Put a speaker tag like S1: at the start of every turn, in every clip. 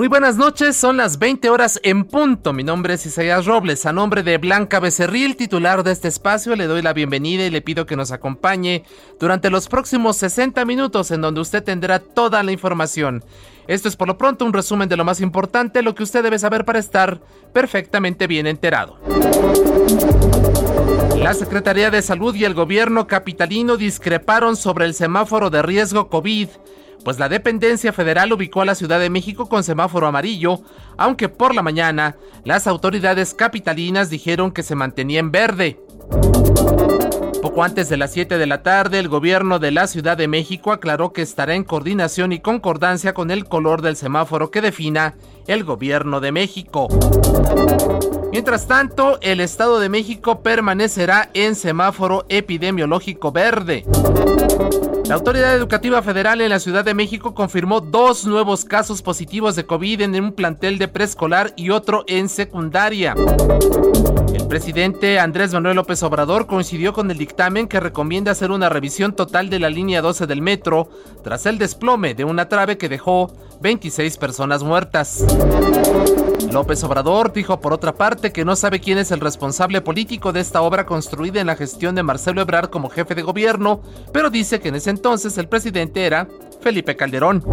S1: Muy buenas noches, son las 20 horas en punto. Mi nombre es Isaías Robles. A nombre de Blanca Becerril, titular de este espacio, le doy la bienvenida y le pido que nos acompañe durante los próximos 60 minutos en donde usted tendrá toda la información. Esto es por lo pronto un resumen de lo más importante, lo que usted debe saber para estar perfectamente bien enterado. La Secretaría de Salud y el gobierno capitalino discreparon sobre el semáforo de riesgo COVID pues la dependencia federal ubicó a la Ciudad de México con semáforo amarillo, aunque por la mañana las autoridades capitalinas dijeron que se mantenía en verde. Poco antes de las 7 de la tarde, el gobierno de la Ciudad de México aclaró que estará en coordinación y concordancia con el color del semáforo que defina el gobierno de México. Mientras tanto, el Estado de México permanecerá en semáforo epidemiológico verde. La Autoridad Educativa Federal en la Ciudad de México confirmó dos nuevos casos positivos de COVID en un plantel de preescolar y otro en secundaria. El presidente Andrés Manuel López Obrador coincidió con el dictamen que recomienda hacer una revisión total de la línea 12 del metro tras el desplome de una trave que dejó 26 personas muertas. López Obrador dijo por otra parte que no sabe quién es el responsable político de esta obra construida en la gestión de Marcelo Ebrard como jefe de gobierno, pero dice que en ese entonces el presidente era Felipe Calderón.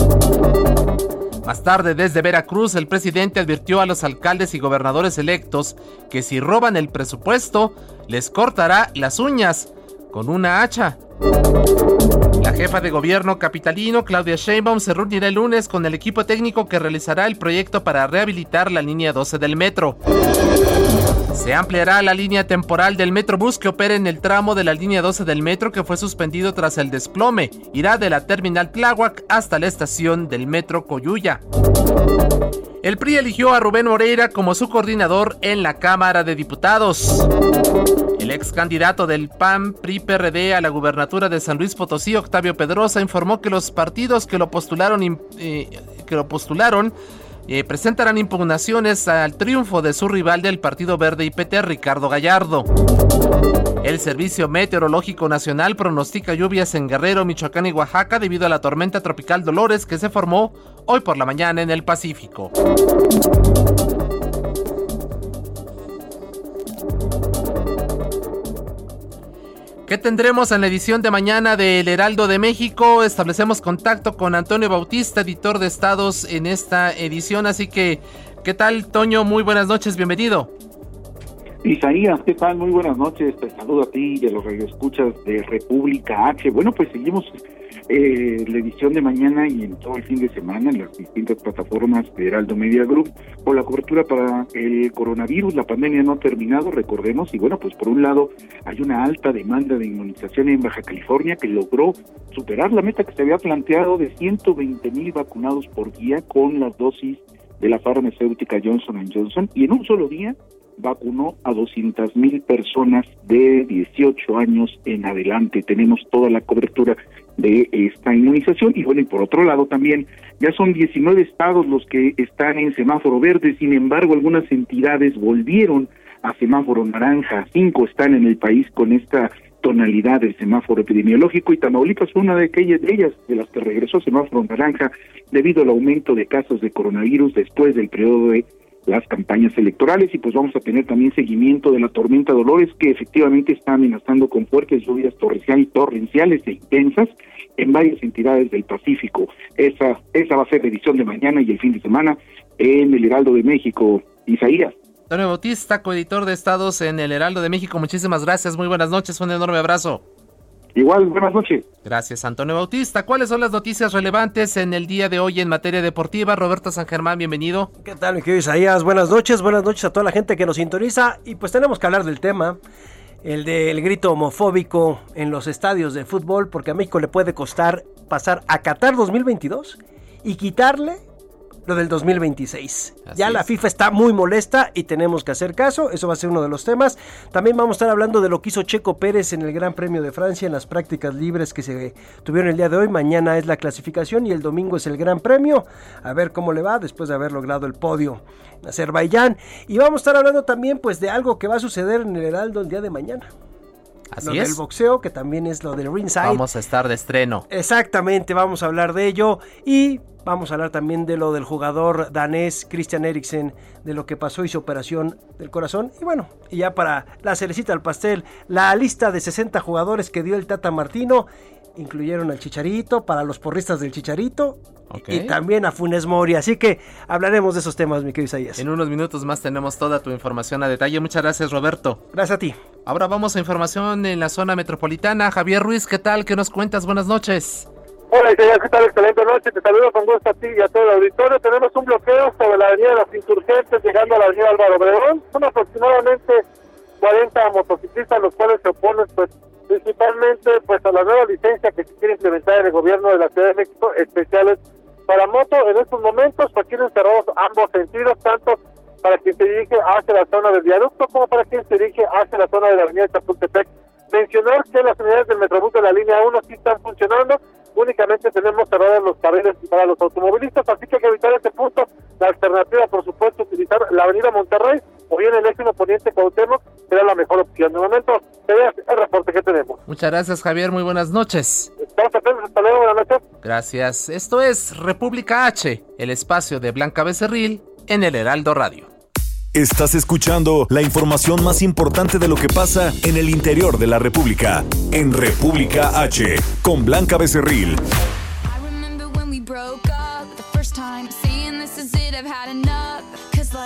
S1: Más tarde, desde Veracruz, el presidente advirtió a los alcaldes y gobernadores electos que si roban el presupuesto, les cortará las uñas con una hacha. Jefa de gobierno capitalino, Claudia Sheinbaum, se reunirá el lunes con el equipo técnico que realizará el proyecto para rehabilitar la línea 12 del metro. Se ampliará la línea temporal del Metrobús que opera en el tramo de la línea 12 del metro que fue suspendido tras el desplome. Irá de la terminal Tláhuac hasta la estación del metro Coyuya. El PRI eligió a Rubén Moreira como su coordinador en la Cámara de Diputados. El ex candidato del PAN PRI-PRD a la gubernatura de San Luis Potosí, Octavio Pedrosa, informó que los partidos que lo postularon, eh, que lo postularon eh, presentarán impugnaciones al triunfo de su rival del Partido Verde IPT, Ricardo Gallardo. El Servicio Meteorológico Nacional pronostica lluvias en Guerrero, Michoacán y Oaxaca debido a la tormenta tropical Dolores que se formó hoy por la mañana en el Pacífico. ¿Qué tendremos en la edición de mañana del Heraldo de México? Establecemos contacto con Antonio Bautista, editor de Estados en esta edición. Así que, ¿qué tal, Toño? Muy buenas noches, bienvenido.
S2: Isaías, ¿qué tal? Muy buenas noches. Te saludo a ti y a los radioescuchas de República H. Bueno, pues seguimos eh, la edición de mañana y en todo el fin de semana en las distintas plataformas de Heraldo Media Group por la cobertura para el coronavirus. La pandemia no ha terminado, recordemos, y bueno, pues por un lado hay una alta demanda de inmunización en Baja California que logró superar la meta que se había planteado de 120 mil vacunados por día con las dosis de la farmacéutica Johnson Johnson y en un solo día vacunó a 200 mil personas de 18 años en adelante. Tenemos toda la cobertura de esta inmunización. Y bueno, y por otro lado también ya son 19 estados los que están en semáforo verde, sin embargo algunas entidades volvieron a semáforo naranja, cinco están en el país con esta tonalidad del semáforo epidemiológico. Y Tamaulipas fue una de aquellas de ellas de las que regresó semáforo naranja debido al aumento de casos de coronavirus después del periodo de las campañas electorales y pues vamos a tener también seguimiento de la tormenta Dolores que efectivamente está amenazando con fuertes lluvias torrenciales e intensas en varias entidades del Pacífico. Esa, esa va a ser la edición de mañana y el fin de semana en el Heraldo de México. Isaías.
S1: Antonio Bautista, coeditor de Estados en el Heraldo de México, muchísimas gracias, muy buenas noches, un enorme abrazo.
S2: Igual, buenas noches.
S1: Gracias, Antonio Bautista. ¿Cuáles son las noticias relevantes en el día de hoy en materia deportiva? Roberto San Germán, bienvenido.
S3: ¿Qué tal, mi querido Isaías? Buenas noches, buenas noches a toda la gente que nos sintoniza. Y pues tenemos que hablar del tema, el del grito homofóbico en los estadios de fútbol, porque a México le puede costar pasar a Qatar 2022 y quitarle lo del 2026. ya la FIFA está muy molesta y tenemos que hacer caso, eso va a ser uno de los temas. También vamos a estar hablando de lo que hizo Checo Pérez en el Gran Premio de Francia en las prácticas libres que se tuvieron el día de hoy. Mañana es la clasificación y el domingo es el Gran Premio. A ver cómo le va después de haber logrado el podio en Azerbaiyán. Y vamos a estar hablando también pues de algo que va a suceder en el Heraldo el día de mañana.
S1: Así
S3: lo
S1: es.
S3: del boxeo, que también es lo del ringside.
S1: Vamos a estar de estreno.
S3: Exactamente, vamos a hablar de ello. Y Vamos a hablar también de lo del jugador danés Christian Eriksen, de lo que pasó y su operación del corazón. Y bueno, y ya para la cerecita al pastel, la lista de 60 jugadores que dio el Tata Martino incluyeron al Chicharito, para los porristas del Chicharito y también a Funes Mori. Así que hablaremos de esos temas, mi querido Isaías.
S1: En unos minutos más tenemos toda tu información a detalle. Muchas gracias, Roberto.
S3: Gracias a ti.
S1: Ahora vamos a información en la zona metropolitana. Javier Ruiz, ¿qué tal? ¿Qué nos cuentas? Buenas noches.
S4: Hola, ¿qué tal? Excelente noche. Te saludo con gusto a ti y a todo el auditorio. Tenemos un bloqueo sobre la avenida de los Insurgentes, llegando a la avenida Álvaro Obregón. Son aproximadamente 40 motociclistas, los cuales se oponen, pues, principalmente, pues, a la nueva licencia que se quiere implementar en el gobierno de la Ciudad de México, especiales para moto. En estos momentos, pues, tienen cerrados ambos sentidos, tanto para quien se dirige hacia la zona del viaducto como para quien se dirige hacia la zona de la avenida Chapultepec. Mencionar que las unidades del Metrobús de la línea 1 sí están funcionando, únicamente tenemos cerrados los carriles para los automovilistas, así que hay que evitar este punto. La alternativa, por supuesto, utilizar la avenida Monterrey o bien el décimo poniente Cuauhtémoc será la mejor opción. De momento, el reporte que tenemos.
S1: Muchas gracias, Javier. Muy buenas noches.
S4: Estamos atentos. Hasta luego. Buenas noches.
S1: Gracias. Esto es República H, el espacio de Blanca Becerril en el Heraldo Radio.
S5: Estás escuchando la información más importante de lo que pasa en el interior de la República, en República H, con Blanca Becerril.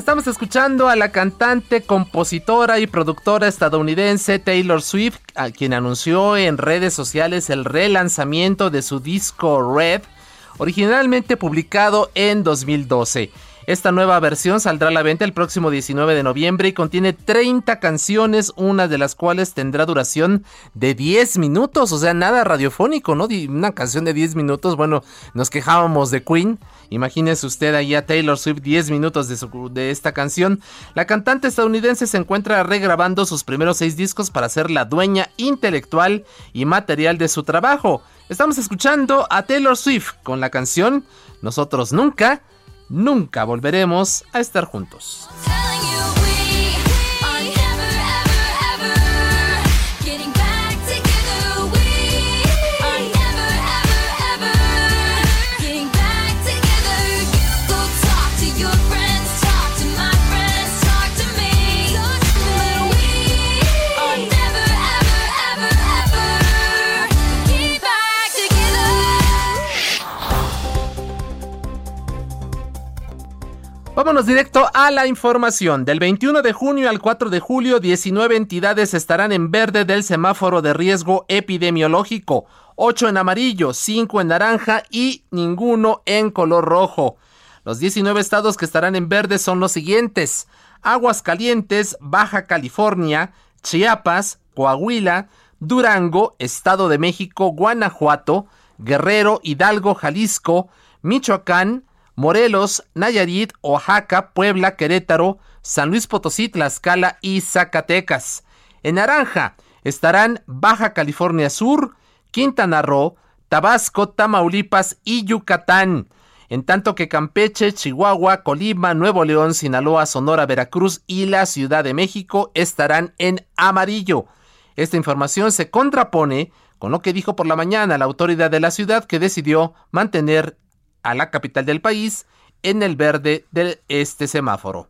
S1: Estamos escuchando a la cantante, compositora y productora estadounidense Taylor Swift, a quien anunció en redes sociales el relanzamiento de su disco Red, originalmente publicado en 2012. Esta nueva versión saldrá a la venta el próximo 19 de noviembre y contiene 30 canciones, una de las cuales tendrá duración de 10 minutos, o sea, nada radiofónico, ¿no? Una canción de 10 minutos, bueno, nos quejábamos de Queen. Imagínese usted ahí a Taylor Swift 10 minutos de, esta canción. La cantante estadounidense se encuentra regrabando sus primeros 6 discos para ser la dueña intelectual y material de su trabajo. Estamos escuchando a Taylor Swift con la canción Nosotros Nunca nunca volveremos a estar juntos. Vámonos directo a la información. Del 21 de junio al 4 de julio, 19 entidades estarán en verde del semáforo de riesgo epidemiológico, 8 en amarillo, 5 en naranja y ninguno en color rojo. Los 19 estados que estarán en verde son los siguientes: Aguascalientes, Baja California, Chiapas, Coahuila, Durango, Estado de México, Guanajuato, Guerrero, Hidalgo, Jalisco, Michoacán, Morelos, Nayarit, Oaxaca, Puebla, Querétaro, San Luis Potosí, Tlaxcala y Zacatecas. En naranja estarán Baja California Sur, Quintana Roo, Tabasco, Tamaulipas y Yucatán. En tanto que Campeche, Chihuahua, Colima, Nuevo León, Sinaloa, Sonora, Veracruz y la Ciudad de México estarán en amarillo. Esta información se contrapone con lo que dijo por la mañana la autoridad de la ciudad que decidió mantener a la capital del país en el verde de este semáforo.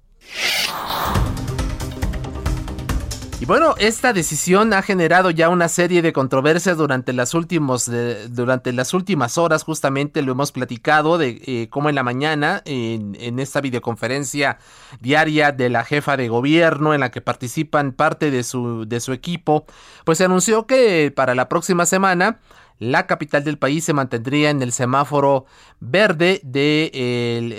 S1: Y bueno, esta decisión ha generado ya una serie de controversias durante las, últimos, durante las últimas horas, justamente lo hemos platicado de eh, cómo en la mañana, en, en, esta videoconferencia diaria de la jefa de gobierno en la que participan parte de su, de su equipo, pues se anunció que para la próxima semana la capital del país se mantendría en el semáforo verde de,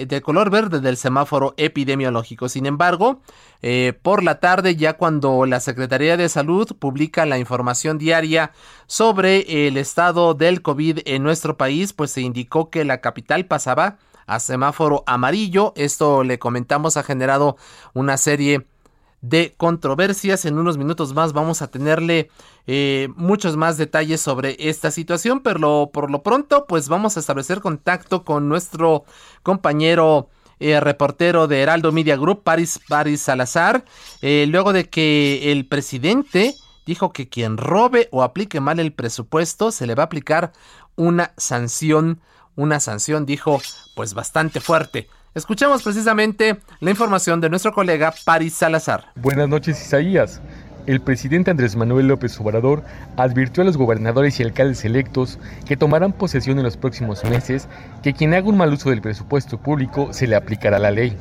S1: el, color verde del semáforo epidemiológico. Sin embargo, eh, por la tarde, ya cuando la Secretaría de Salud publica la información diaria sobre el estado del COVID en nuestro país, pues se indicó que la capital pasaba a semáforo amarillo. Esto le comentamos ha generado una serie de controversias. En unos minutos más vamos a tenerle eh, muchos más detalles sobre esta situación, pero por lo pronto pues vamos a establecer contacto con nuestro compañero eh, reportero de Heraldo Media Group, Paris, Paris Salazar, eh, luego de que el presidente dijo que quien robe o aplique mal el presupuesto se le va a aplicar una sanción, una sanción, dijo, pues bastante fuerte. Escuchemos precisamente la información de nuestro colega Paris Salazar.
S6: Buenas noches, Isaías. El presidente Andrés Manuel López Obrador advirtió a los gobernadores y alcaldes electos que tomarán posesión en los próximos meses que quien haga un mal uso del presupuesto público se le aplicará la ley.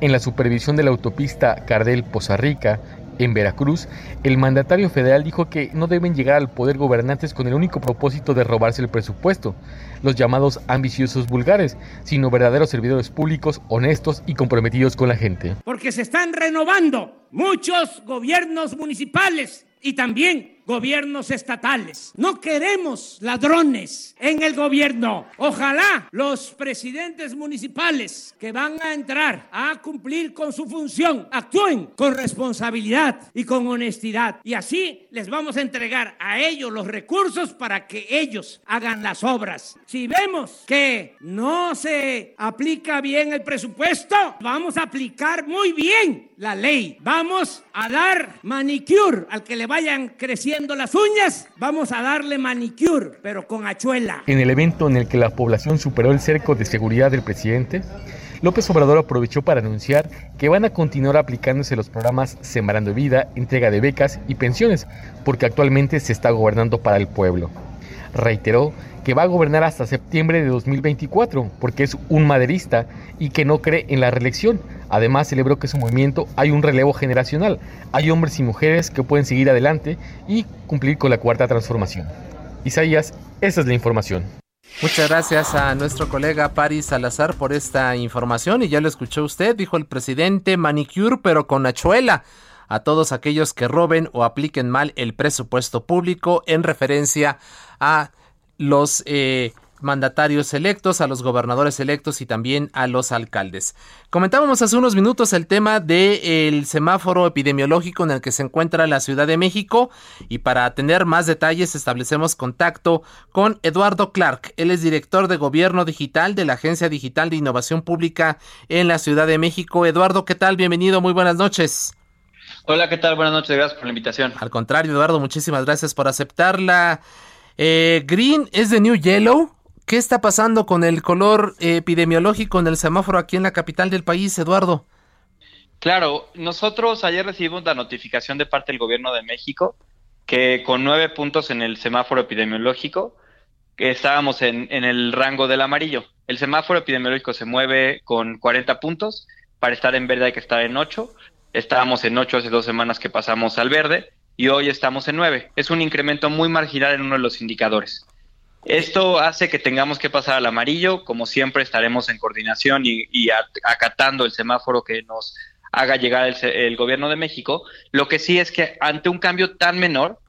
S6: En la supervisión de la autopista Cardel-Poza Rica, en Veracruz, el mandatario federal dijo que no deben llegar al poder gobernantes con el único propósito de robarse el presupuesto, los llamados ambiciosos vulgares, sino verdaderos servidores públicos honestos y comprometidos con la gente.
S7: Porque se están renovando muchos gobiernos municipales y también gobiernos estatales. No queremos ladrones en el gobierno. Ojalá los presidentes municipales que van a entrar a cumplir con su función actúen con responsabilidad y con honestidad. Y así les vamos a entregar a ellos los recursos para que ellos hagan las obras. Si vemos que no se aplica bien el presupuesto, vamos a aplicar muy bien la ley. Vamos a dar manicure al que le vayan creciendo las uñas, vamos a darle manicure, pero con hachuela.
S6: En el evento en el que la población superó el cerco de seguridad del presidente, López Obrador aprovechó para anunciar que van a continuar aplicándose los programas Sembrando Vida, entrega de becas y pensiones, porque actualmente se está gobernando para el pueblo. Reiteró que va a gobernar hasta septiembre de 2024, porque es un maderista y que no cree en la reelección. Además, celebró que su movimiento hay un relevo generacional. Hay hombres y mujeres que pueden seguir adelante y cumplir con la cuarta transformación. Isaías, esa es la información.
S1: Muchas gracias a nuestro colega Paris Salazar por esta información y ya lo escuchó usted, dijo el presidente manicure pero con hachuela a todos aquellos que roben o apliquen mal el presupuesto público en referencia a los eh, mandatarios electos, a los gobernadores electos y también a los alcaldes. Comentábamos hace unos minutos el tema del semáforo epidemiológico en el que se encuentra la Ciudad de México y para tener más detalles establecemos contacto con Eduardo Clark. Él es director de Gobierno Digital de la Agencia Digital de Innovación Pública en la Ciudad de México. Eduardo, ¿qué tal? Bienvenido, muy buenas noches.
S8: Hola, ¿qué tal? Buenas noches, gracias por la invitación.
S1: Al contrario, Eduardo, muchísimas gracias por aceptarla. Eh, green es de New Yellow. ¿Qué está pasando con el color epidemiológico en el semáforo aquí en la capital del país, Eduardo?
S8: Claro, nosotros ayer recibimos la notificación de parte del gobierno de México que con nueve puntos en el semáforo epidemiológico estábamos en, en el rango del amarillo. El semáforo epidemiológico se mueve con 40 puntos. Para estar en verde hay que estar en 8. Estábamos en 8 hace dos semanas que pasamos al verde y hoy estamos en 9. Es un incremento muy marginal en uno de los indicadores. Esto hace que tengamos que pasar al amarillo, como siempre estaremos en coordinación y, acatando el semáforo que nos haga llegar el, el, gobierno de México. Lo que sí es que ante un cambio tan menor,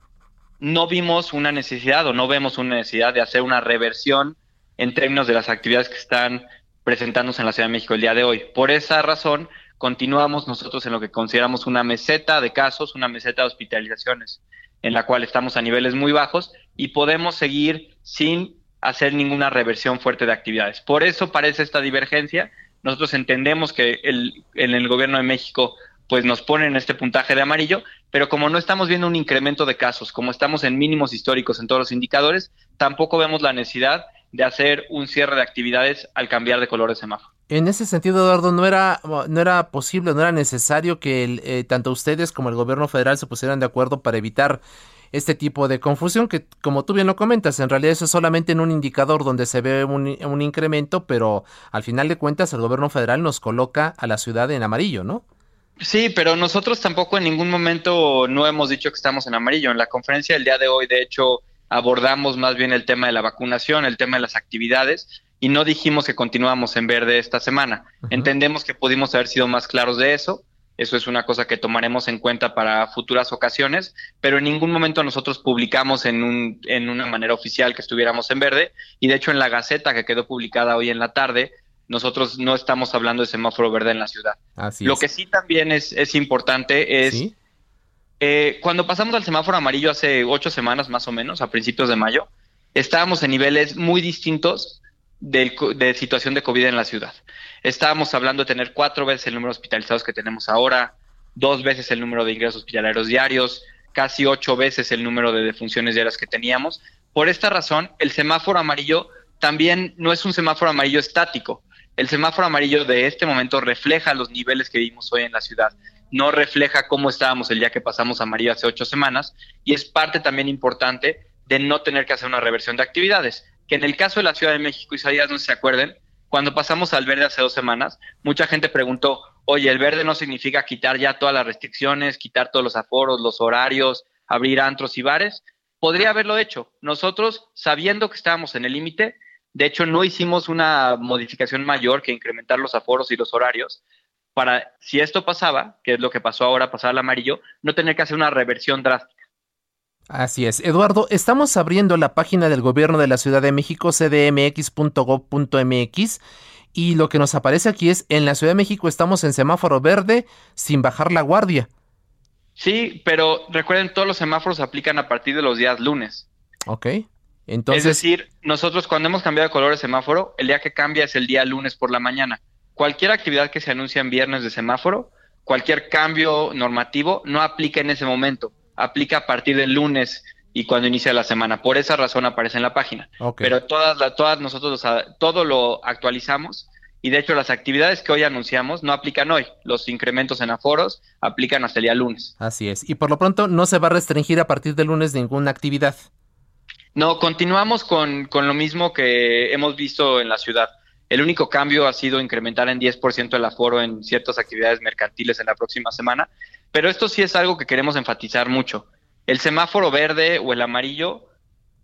S8: no vimos una necesidad o no vemos una necesidad de hacer una reversión en términos de las actividades que están presentándose en la Ciudad de México el día de hoy. Por esa razón, continuamos nosotros en lo que consideramos una meseta de casos, una meseta de hospitalizaciones, en la cual estamos a niveles muy bajos y podemos seguir sin hacer ninguna reversión fuerte de actividades. Por eso parece esta divergencia. Nosotros entendemos que en el gobierno de México pues nos ponen este puntaje de amarillo, pero como no estamos viendo un incremento de casos, como estamos en mínimos históricos en todos los indicadores, tampoco vemos la necesidad de hacer un cierre de actividades al cambiar de color de semáforo.
S1: En ese sentido, Eduardo, no era, no era posible, no era necesario que eh, tanto ustedes como el gobierno federal se pusieran de acuerdo para evitar este tipo de confusión que, como tú bien lo comentas, en realidad eso es solamente en un indicador donde se ve un, un incremento, pero al final de cuentas el gobierno federal nos coloca a la ciudad en amarillo, ¿no?
S8: Sí, pero nosotros tampoco en ningún momento no hemos dicho que estamos en amarillo. En la conferencia del día de hoy, de hecho, abordamos más bien el tema de la vacunación, el tema de las actividades, y no dijimos que continuamos en verde esta semana. Entendemos que pudimos haber sido más claros de eso. Eso es una cosa que tomaremos en cuenta para futuras ocasiones, pero en ningún momento nosotros publicamos en, un, en una manera oficial que estuviéramos en verde. Y de hecho en la Gaceta que quedó publicada hoy en la tarde, nosotros no estamos hablando de semáforo verde en la ciudad. Lo que sí también es, es importante es eh, cuando pasamos al semáforo amarillo hace ocho semanas más o menos, a principios de mayo, estábamos en niveles muy distintos de situación de COVID en la ciudad. Estábamos hablando de tener cuatro veces el número de hospitalizados que tenemos ahora, dos veces el número de ingresos hospitalarios diarios, casi ocho veces el número de defunciones diarias que teníamos. Por esta razón, el semáforo amarillo también no es un semáforo amarillo estático. El semáforo amarillo de este momento refleja los niveles que vimos hoy en la ciudad no refleja cómo estábamos el día que pasamos a María hace ocho semanas y es parte también importante de no tener que hacer una reversión de actividades. Que en el caso de la Ciudad de México, y Isaías, no se acuerden, cuando pasamos al verde hace dos semanas, mucha gente preguntó, oye, el verde no significa quitar ya todas las restricciones, quitar todos los aforos, los horarios, abrir antros y bares. Podría haberlo hecho. Nosotros, sabiendo que estábamos en el límite, de hecho, no hicimos una modificación mayor que incrementar los aforos y los horarios, para, si esto pasaba, que es lo que pasó ahora, pasar al amarillo, no tener que hacer una reversión drástica.
S1: Así es. Eduardo, estamos abriendo la página del gobierno de la Ciudad de México, cdmx.gov.mx, y lo que nos aparece aquí es, en la Ciudad de México estamos en semáforo verde sin bajar la guardia.
S8: Sí, pero recuerden, todos los semáforos se aplican a partir de los días lunes.
S1: Ok. Entonces...
S8: Es decir, nosotros cuando hemos cambiado de color de semáforo, el día que cambia es el día lunes por la mañana cualquier actividad que se anuncia en viernes de semáforo, cualquier cambio normativo no aplica en ese momento, aplica a partir del lunes y cuando inicia la semana. Por esa razón aparece en la página. Pero todas, todas nosotros todo lo actualizamos y de hecho las actividades que hoy anunciamos no aplican hoy. Los incrementos en aforos aplican hasta el día lunes.
S1: Así es. Y por lo pronto no se va a restringir a partir del lunes ninguna actividad.
S8: No, continuamos con, con lo mismo que hemos visto en la ciudad. El único cambio ha sido incrementar en 10% el aforo en ciertas actividades mercantiles en la próxima semana, pero esto sí es algo que queremos enfatizar mucho. El semáforo verde o el amarillo,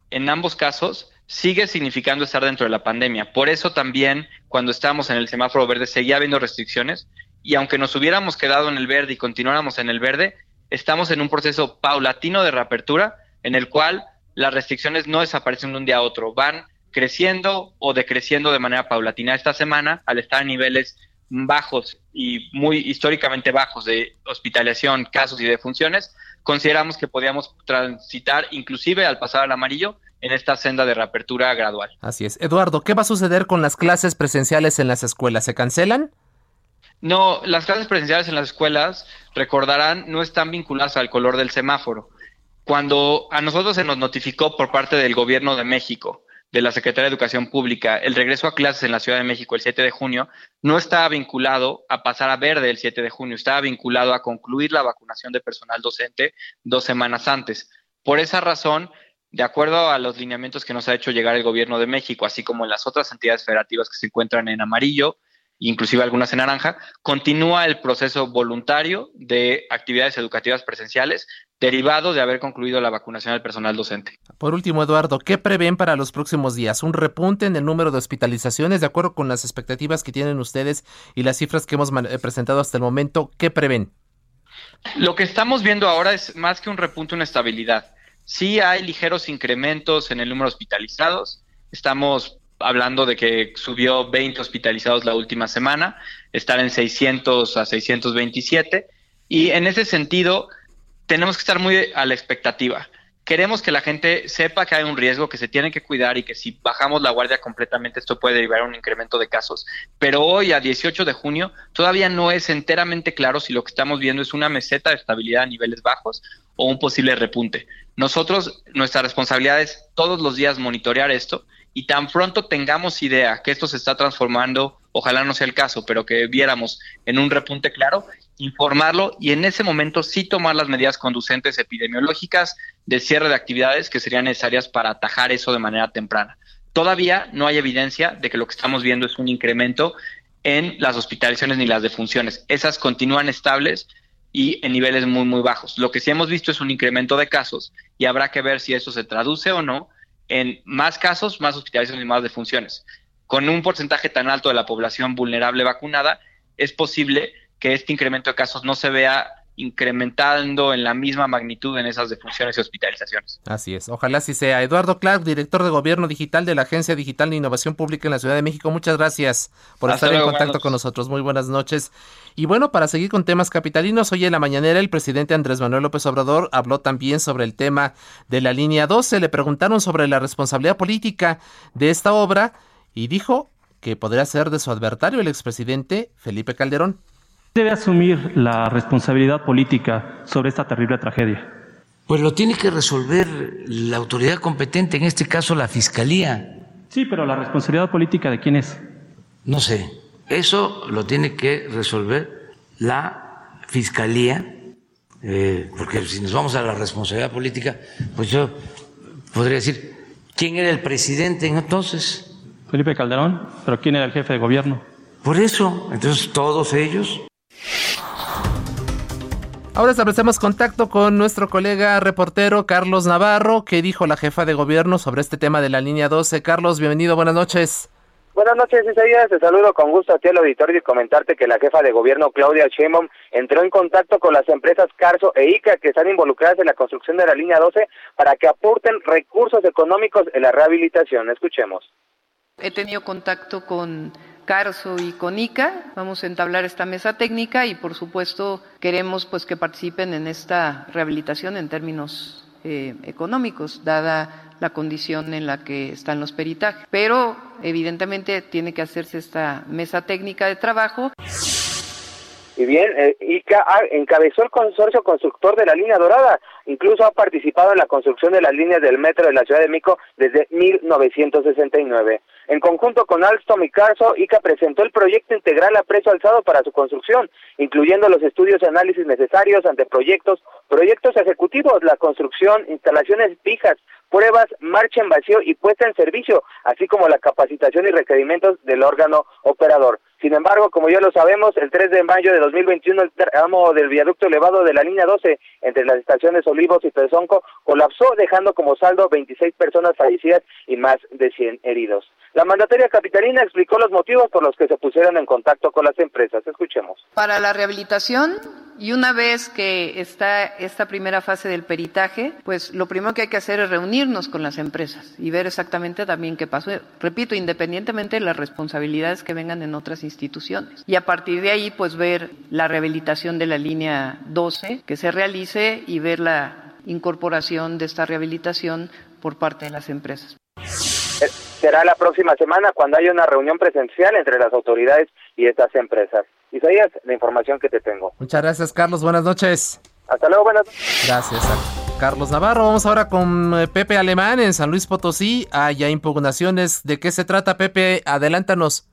S8: en ambos casos, sigue significando estar dentro de la pandemia. Por eso también, cuando estábamos en el semáforo verde, seguía habiendo restricciones y aunque nos hubiéramos quedado en el verde y continuáramos en el verde, estamos en un proceso paulatino de reapertura en el cual las restricciones no desaparecen de un día a otro, van creciendo o decreciendo de manera paulatina. Esta semana, al estar a niveles bajos y muy históricamente bajos de hospitalización, casos y defunciones, consideramos que podíamos transitar inclusive al pasar al amarillo en esta senda de reapertura gradual.
S1: Así es. Eduardo, ¿qué va a suceder con las clases presenciales en las escuelas? ¿Se cancelan?
S8: No, las clases presenciales en las escuelas, recordarán, no están vinculadas al color del semáforo. Cuando a nosotros se nos notificó por parte del gobierno de México de la Secretaría de Educación Pública, el regreso a clases en la Ciudad de México el 7 de junio, no estaba vinculado a pasar a verde el 7 de junio, estaba vinculado a concluir la vacunación de personal docente dos semanas antes. Por esa razón, de acuerdo a los lineamientos que nos ha hecho llegar el Gobierno de México, así como en las otras entidades federativas que se encuentran en amarillo, inclusive algunas en naranja, continúa el proceso voluntario de actividades educativas presenciales derivado de haber concluido la vacunación del personal docente.
S1: Por último, Eduardo, ¿qué prevén para los próximos días? ¿Un repunte en el número de hospitalizaciones de acuerdo con las expectativas que tienen ustedes y las cifras que hemos eh, presentado hasta el momento? ¿Qué prevén?
S8: Lo que estamos viendo ahora es más que un repunte, una estabilidad. Sí hay ligeros incrementos en el número de hospitalizados. Estamos hablando de que subió 20 hospitalizados la última semana, estar en 600 a 627. Y en ese sentido, tenemos que estar muy a la expectativa. queremos que la gente sepa que hay un riesgo, que se tiene que cuidar y que si bajamos la guardia completamente esto puede derivar un incremento de casos. Pero hoy, a 18 de junio, todavía no es enteramente claro si lo que estamos viendo es una meseta de estabilidad a niveles bajos o un posible repunte. Nosotros, nuestra responsabilidad es todos los días monitorear esto y tan pronto tengamos idea que esto se está transformando, ojalá no sea el caso, pero que viéramos en un repunte claro, informarlo y en ese momento sí tomar las medidas conducentes epidemiológicas de cierre de actividades que serían necesarias para atajar eso de manera temprana. Todavía no hay evidencia de que lo que estamos viendo es un incremento en las hospitalizaciones ni las defunciones. Esas continúan estables y en niveles muy, muy bajos. Lo que sí hemos visto es un incremento de casos y habrá que ver si eso se traduce o no en más casos, más hospitalizaciones y más defunciones. Con un porcentaje tan alto de la población vulnerable vacunada, es posible que este incremento de casos no se vea incrementando en la misma magnitud en esas defunciones y hospitalizaciones.
S1: Así es, ojalá así sea. Eduardo Clark, director de Gobierno Digital de la Agencia Digital de Innovación Pública en la Ciudad de México, muchas gracias por estar en contacto con nosotros. Muy buenas noches. Y bueno, para seguir con temas capitalinos, hoy en la mañanera el presidente Andrés Manuel López Obrador habló también sobre el tema de la línea 12. Le preguntaron sobre la responsabilidad política de esta obra y dijo que podría ser de su adversario el expresidente Felipe Calderón
S9: debe asumir la responsabilidad política sobre esta terrible tragedia?
S10: Pues lo tiene que resolver la autoridad competente, en este caso la Fiscalía.
S9: Sí, pero la responsabilidad política de quién es?
S10: No sé. Eso lo tiene que resolver la Fiscalía, eh, porque si nos vamos a la responsabilidad política, pues yo podría decir, ¿quién era el presidente entonces?
S9: Felipe Calderón, pero ¿quién era el jefe de gobierno?
S10: Por eso, entonces todos ellos
S1: Ahora establecemos contacto con nuestro colega reportero Carlos Navarro, que dijo la jefa de gobierno sobre este tema de la línea 12. Carlos, bienvenido, buenas noches.
S11: Buenas noches, Isaías. Te saludo con gusto a ti al auditorio y comentarte que la jefa de gobierno, Claudia Sheinbaum, entró en contacto con las empresas Carso e ICA que están involucradas en la construcción de la línea 12 para que aporten recursos económicos en la rehabilitación. Escuchemos.
S12: He tenido contacto con Carso y Conica. Vamos a entablar esta mesa técnica y por supuesto queremos pues que participen en esta rehabilitación en términos eh, económicos, dada la condición en la que están los peritajes. Pero evidentemente tiene que hacerse esta mesa técnica de trabajo.
S11: Y bien, eh, ICA encabezó el consorcio constructor de la línea dorada, incluso ha participado en la construcción de las líneas del metro de la Ciudad de México desde 1969. En conjunto con Alstom y Carso, ICA presentó el proyecto integral a precio alzado para su construcción, incluyendo los estudios y análisis necesarios ante proyectos, proyectos ejecutivos, la construcción, instalaciones fijas, pruebas, marcha en vacío y puesta en servicio, así como la capacitación y requerimientos del órgano operador. Sin embargo, como ya lo sabemos, el 3 de mayo de 2021 el tramo del viaducto elevado de la línea 12 entre las estaciones Olivos y Pezonco colapsó, dejando como saldo 26 personas fallecidas y más de 100 heridos. La mandataria capitalina explicó los motivos por los que se pusieron en contacto con las empresas. Escuchemos.
S12: Para la rehabilitación y una vez que está esta primera fase del peritaje, pues lo primero que hay que hacer es reunirnos con las empresas y ver exactamente también qué pasó. Repito, independientemente de las responsabilidades que vengan en otras instituciones. Y a partir de ahí, pues ver la rehabilitación de la línea 12 que se realice y ver la incorporación de esta rehabilitación por parte de las empresas.
S11: Será la próxima semana cuando haya una reunión presencial entre las autoridades y estas empresas. Isaías, la información que te tengo.
S1: Muchas gracias, Carlos. Buenas noches.
S11: Hasta luego, buenas noches.
S1: Gracias a Carlos Navarro. Vamos ahora con eh, Pepe Alemán en San Luis Potosí. Hay impugnaciones. ¿De qué se trata, Pepe? Adelántanos.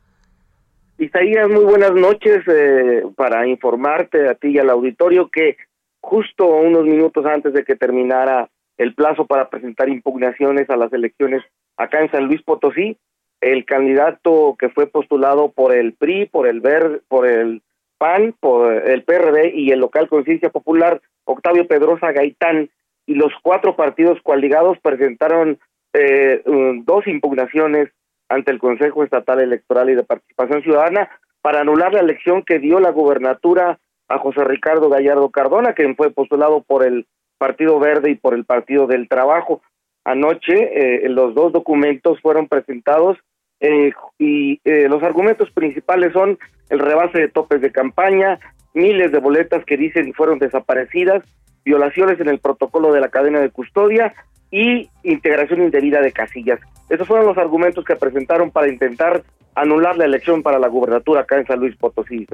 S13: Isaías, muy buenas noches eh, para informarte a ti y al auditorio que justo unos minutos antes de que terminara el plazo para presentar impugnaciones a las elecciones acá en San Luis Potosí, el candidato que fue postulado por el PRI, por el Ver, por el PAN, por el PRD y el local Conciencia Popular, Octavio Pedrosa Gaitán, y los cuatro partidos coaligados presentaron eh, dos impugnaciones ante el Consejo Estatal Electoral y de Participación Ciudadana para anular la elección que dio la gubernatura a José Ricardo Gallardo Cardona, quien fue postulado por el Partido Verde y por el Partido del Trabajo. Anoche eh, los dos documentos fueron presentados eh, y eh, los argumentos principales son el rebase de topes de campaña, miles de boletas que dicen fueron desaparecidas violaciones en el protocolo de la cadena de custodia y integración indebida de casillas. Esos fueron los argumentos que presentaron para intentar anular la elección para la gubernatura acá en San Luis Potosí.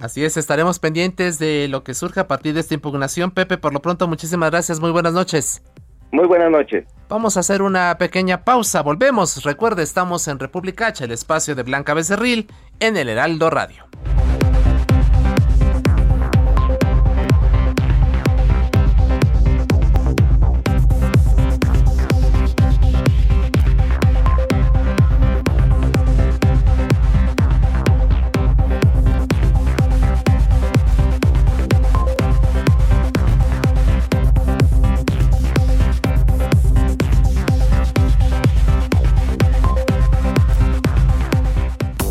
S1: Así es, estaremos pendientes de lo que surja a partir de esta impugnación. Pepe, por lo pronto, muchísimas gracias, muy buenas noches.
S13: Muy buenas noches.
S1: Vamos a hacer una pequeña pausa, volvemos. Recuerde, estamos en República H, el espacio de Blanca Becerril, en el Heraldo Radio.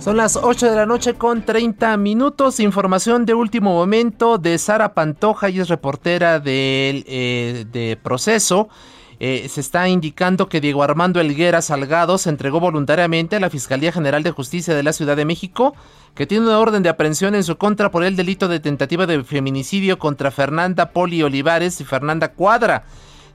S1: son las 8 de la noche con 30 minutos. Información de último momento de Sara Pantoja, y es reportera de, eh, Proceso. Eh, se está indicando que Diego Armando Elguera Salgado se entregó voluntariamente a la Fiscalía General de Justicia de la Ciudad de México, que tiene una orden de aprehensión en su contra por el delito de tentativa de feminicidio contra Fernanda Poli Olivares y Fernanda Cuadra.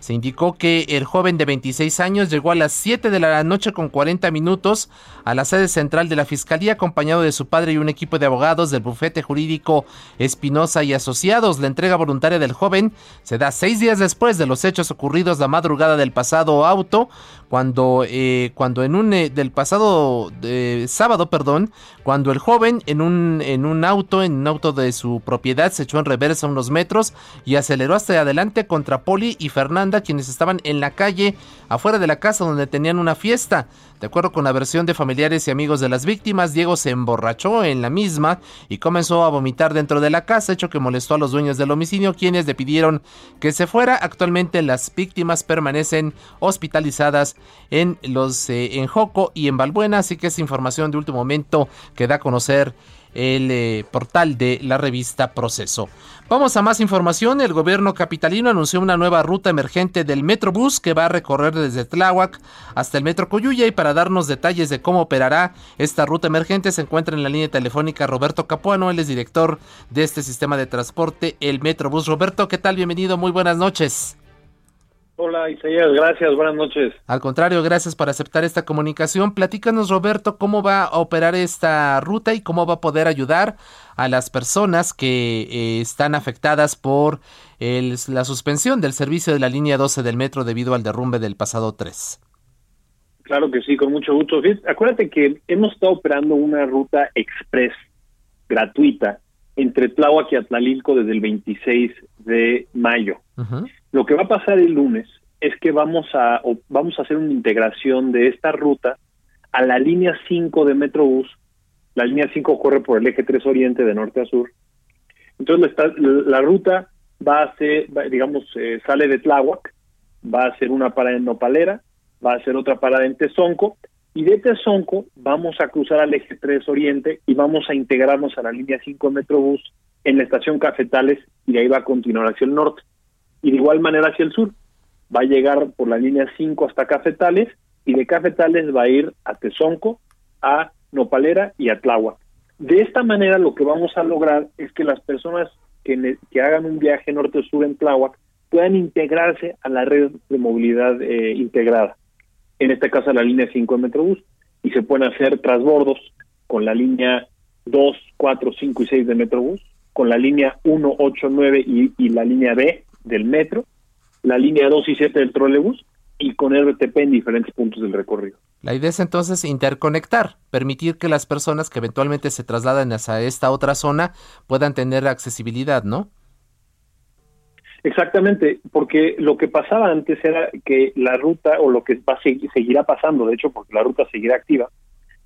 S1: Se indicó que el joven de 26 años llegó a las 7 de la noche con 40 minutos a la sede central de la Fiscalía acompañado de su padre y un equipo de abogados del bufete jurídico Espinosa y Asociados. La entrega voluntaria del joven se da seis días después de los hechos ocurridos la madrugada del pasado auto, cuando, eh, cuando en un eh, del pasado eh, sábado, perdón, cuando el joven en un, en un auto, en un auto de su propiedad, se echó en reversa unos metros y aceleró hasta adelante contra Poli y Fernanda, quienes estaban en la calle afuera de la casa donde tenían una fiesta. De acuerdo con la versión de familiares y amigos de las víctimas, Diego se emborrachó en la misma y comenzó a vomitar dentro de la casa, hecho que molestó a los dueños del homicidio, quienes le pidieron que se fuera. Actualmente las víctimas permanecen hospitalizadas en los eh, en Joco y en Balbuena, así que es información de último momento que da a conocer el eh, portal de la revista Proceso. Vamos a más información. El gobierno capitalino anunció una nueva ruta emergente del Metrobús que va a recorrer desde Tláhuac hasta el Metro Coyuya y para darnos detalles de cómo operará esta ruta emergente se encuentra en la línea telefónica Roberto Capuano, él es director de este sistema de transporte, el Metrobús. Roberto, ¿qué tal? Bienvenido, muy buenas noches.
S14: Hola Isaías, gracias, buenas noches.
S1: Al contrario, gracias por aceptar esta comunicación. Platícanos Roberto cómo va a operar esta ruta y cómo va a poder ayudar a las personas que eh, están afectadas por la suspensión del servicio de la línea 12 del metro debido al derrumbe del pasado 3.
S14: Claro que sí, con mucho gusto. Acuérdate que hemos estado operando una ruta express gratuita entre Tláhuac y Atlalilco desde el 26 de mayo. Lo que va a pasar el lunes es que vamos a vamos a hacer una integración de esta ruta a la línea 5 de Metrobús. La línea 5 corre por el eje 3 Oriente de norte a sur. Entonces la, ruta va a ser, digamos, eh, sale de Tláhuac, va a ser una parada en Nopalera, va a ser otra parada en Tezonco, y de Tezonco vamos a cruzar al eje 3 Oriente y vamos a integrarnos a la línea 5 de Metrobús en la estación Cafetales y de ahí va a continuar hacia el norte y de igual manera hacia el sur. Va a llegar por la línea 5 hasta Cafetales y de Cafetales va a ir a Tezonco, a Nopalera y a Tláhuac. De esta manera lo que vamos a lograr es que las personas que, hagan un viaje norte-sur en Tláhuac puedan integrarse a la red de movilidad eh, integrada, en este caso la línea 5 de Metrobús, y se pueden hacer transbordos con la línea 2, 4, 5 y 6 de Metrobús, con la línea 1, 8, 9 y, y la línea B del metro, la línea 2 y 7 del trolebús y con RTP en diferentes puntos del recorrido.
S1: La idea es entonces interconectar, permitir que las personas que eventualmente se trasladen hacia esta otra zona puedan tener accesibilidad, ¿no?
S14: Exactamente, porque lo que pasaba antes era que la ruta, o lo que va a seguir, seguirá pasando, de hecho, porque la ruta seguirá activa,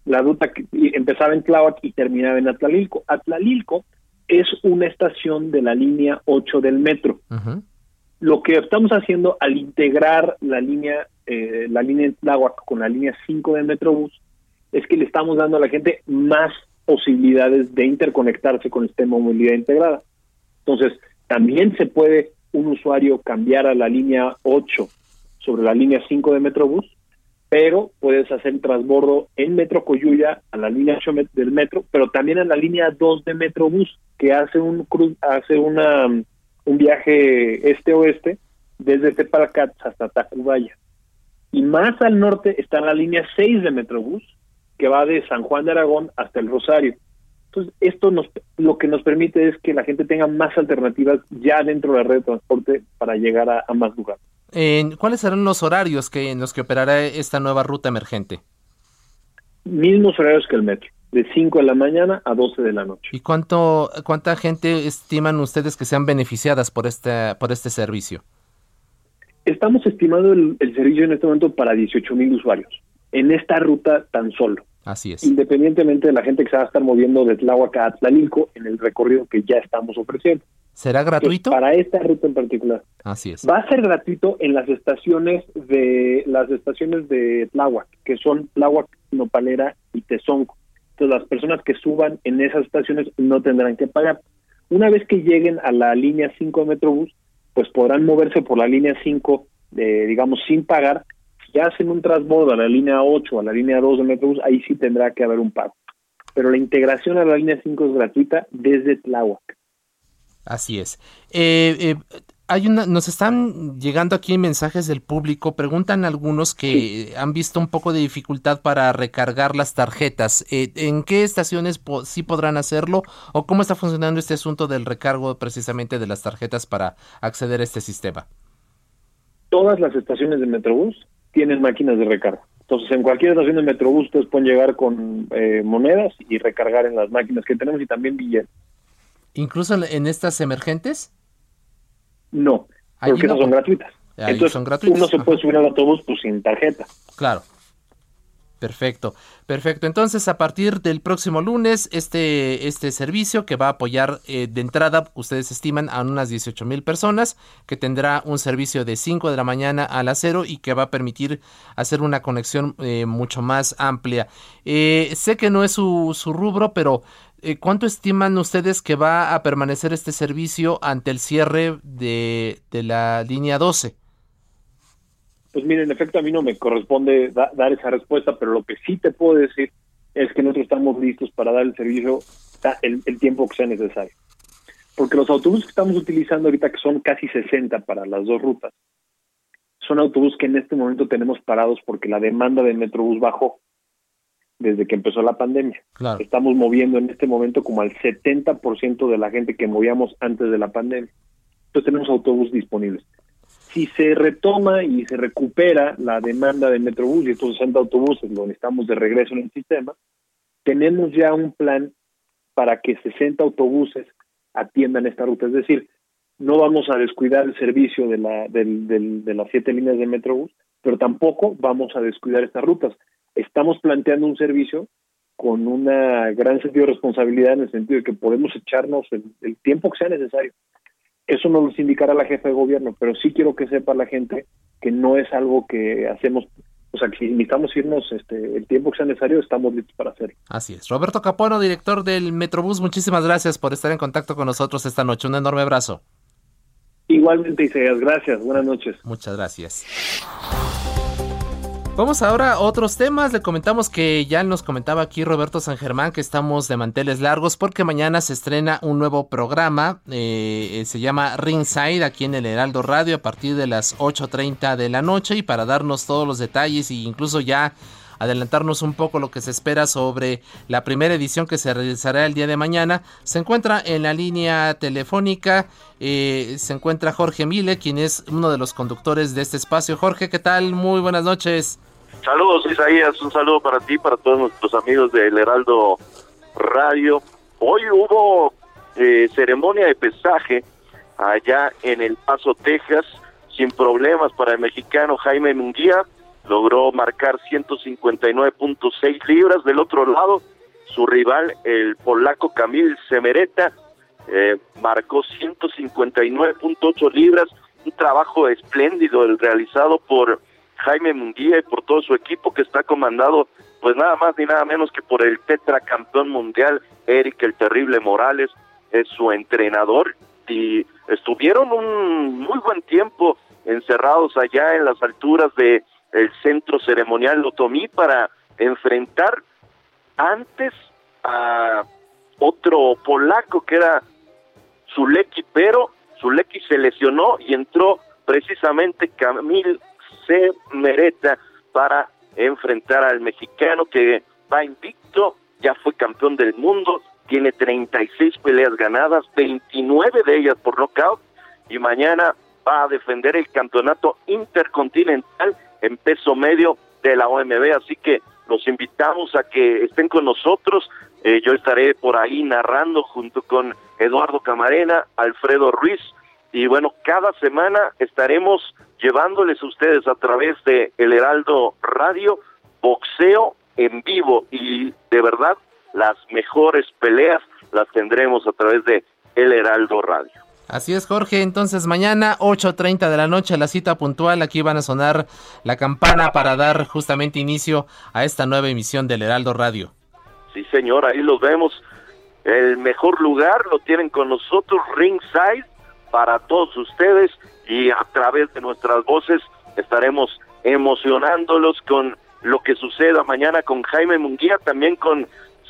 S14: la ruta que empezaba en Tláhuac y terminaba en Atlalilco. Atlalilco es una estación de la línea 8 del metro. Lo que estamos haciendo al integrar la línea eh, la línea Tláhuac con la línea 5 del Metrobús es que le estamos dando a la gente más posibilidades de interconectarse con el sistema de movilidad integrada. Entonces, también se puede un usuario cambiar a la línea 8 sobre la línea 5 de Metrobús, pero puedes hacer transbordo en Metro Coyuya a la línea 8 del metro, pero también a la línea 2 de Metrobús, que hace un cruz, hace una un viaje este-oeste desde Tepalcat hasta Tacubaya. Y más al norte está la línea 6 de Metrobús, que va de San Juan de Aragón hasta el Rosario. Entonces, esto nos, lo que nos permite es que la gente tenga más alternativas ya dentro de la red de transporte para llegar a, más lugares.
S1: ¿Cuáles serán los horarios que, en los que operará esta nueva ruta emergente?
S14: Mismos horarios que el metro, de 5 de la mañana a 12 de la noche.
S1: ¿Y cuánto, cuánta gente estiman ustedes que sean beneficiadas por este, por este servicio?
S14: Estamos estimando el, el servicio en este momento para 18 mil usuarios, en esta ruta tan solo.
S1: Así es.
S14: Independientemente de la gente que se va a estar moviendo de Tláhuac a Atlalilco en el recorrido que ya estamos ofreciendo.
S1: ¿Será gratuito?
S14: para esta ruta en particular.
S1: Así es.
S14: Va a ser gratuito en las estaciones de las estaciones de Tláhuac, que son Tláhuac, Nopalera y Tezonco. Entonces las personas que suban en esas estaciones no tendrán que pagar. Una vez que lleguen a la línea 5 de Metrobús, pues podrán moverse por la línea 5, de, digamos, sin pagar ya hacen un transbordo a la línea 8 o a la línea 2 de Metrobús, ahí sí tendrá que haber un pago. Pero la integración a la línea 5 es gratuita desde Tláhuac.
S1: Así es. Eh, eh, hay una, nos están llegando aquí mensajes del público. Preguntan algunos que han visto un poco de dificultad para recargar las tarjetas. Eh, ¿En qué estaciones sí podrán hacerlo? ¿O cómo está funcionando este asunto del recargo precisamente de las tarjetas para acceder a este sistema?
S14: Todas las estaciones de Metrobús tienen máquinas de recarga. Entonces, en cualquier estación de Metrobús ustedes pueden llegar con eh, monedas y recargar en las máquinas que tenemos y también billetes.
S1: ¿Incluso en estas emergentes?
S14: No, porque no, son gratuitas. Entonces, son gratuitas. uno se puede subir al autobús pues sin tarjeta.
S1: Claro. Perfecto, perfecto. Entonces, a partir del próximo lunes, este, este servicio que va a apoyar eh, de entrada, ustedes estiman, a unas 18 mil personas, que tendrá un servicio de 5 de la mañana a las 0 y que va a permitir hacer una conexión eh, mucho más amplia. Eh, sé que no es su, su rubro, pero ¿cuánto estiman ustedes que va a permanecer este servicio ante el cierre de, de la línea 12?
S14: Pues mire, en efecto a mí no me corresponde dar esa respuesta, pero lo que sí te puedo decir es que nosotros estamos listos para dar el servicio el, tiempo que sea necesario. Porque los autobuses que estamos utilizando ahorita, que son casi 60 para las dos rutas, son autobuses que en este momento tenemos parados porque la demanda de Metrobús bajó desde que empezó la pandemia. Estamos moviendo en este momento como al 70% de la gente que movíamos antes de la pandemia. Entonces tenemos autobuses disponibles si se retoma y se recupera la demanda de Metrobús y estos 60 autobuses lo necesitamos de regreso en el sistema, tenemos ya un plan para que 60 autobuses atiendan esta ruta. Es decir, no vamos a descuidar el servicio de, la, de las siete líneas de Metrobús, pero tampoco vamos a descuidar estas rutas. Estamos planteando un servicio con una gran sentido de responsabilidad en el sentido de que podemos echarnos el tiempo que sea necesario eso no nos indicará la jefa de gobierno, pero sí quiero que sepa la gente que no es algo que hacemos o sea, que si necesitamos irnos este, el tiempo que sea necesario, estamos listos para hacerlo.
S1: Así es. Roberto Capuano, director del Metrobús, muchísimas gracias por estar en contacto con nosotros esta noche. Un enorme abrazo.
S14: Igualmente, Isaías, gracias. Buenas noches.
S1: Muchas gracias. Vamos ahora a otros temas. Le comentamos que ya nos comentaba aquí Roberto San Germán que estamos de manteles largos porque mañana se estrena un nuevo programa. Eh, se llama Ringside aquí en el Heraldo Radio a partir de las 8.30 de la noche. Y para darnos todos los detalles e incluso ya adelantarnos un poco lo que se espera sobre la primera edición que se realizará el día de mañana. Se encuentra en la línea telefónica, eh, se encuentra Jorge Mile, quien es uno de los conductores de este espacio. Jorge, ¿qué tal? Muy buenas noches.
S15: Saludos Isaías, un saludo para ti, para todos nuestros amigos del Heraldo Radio. Hoy hubo eh, ceremonia de pesaje allá en El Paso, Texas, sin problemas para el mexicano Jaime Munguía, logró marcar 159.6 libras. Del otro lado, su rival, el polaco Camil Semereta, eh, marcó 159.8 libras. Un trabajo espléndido el realizado por Jaime Munguía y por todo su equipo que está comandado pues nada más ni nada menos que por el tetracampeón mundial Eric el Terrible Morales, es su entrenador y estuvieron un muy buen tiempo encerrados allá en las alturas de el centro ceremonial Otomí para enfrentar antes a otro polaco que era Zuleki, pero Zuleki se lesionó y entró precisamente Camil C. Mereta para enfrentar al mexicano que va invicto, ya fue campeón del mundo, tiene 36 peleas ganadas, 29 de ellas por nocaut y mañana va a defender el campeonato intercontinental en peso medio de la OMB, así que los invitamos a que estén con nosotros. Eh, yo estaré por ahí narrando junto con Eduardo Camarena, Alfredo Ruiz, y bueno, cada semana estaremos llevándoles a ustedes a través de El Heraldo Radio boxeo en vivo y de verdad las mejores peleas las tendremos a través de El Heraldo Radio.
S1: Así es, Jorge. Entonces, mañana, 8.30 de la noche, la cita puntual. Aquí van a sonar la campana para dar justamente inicio a esta nueva emisión del Heraldo Radio.
S15: Sí, señor, ahí los vemos. El mejor lugar lo tienen con nosotros, ringside, para todos ustedes. Y a través de nuestras voces estaremos emocionándolos con lo que suceda mañana con Jaime Munguía, también con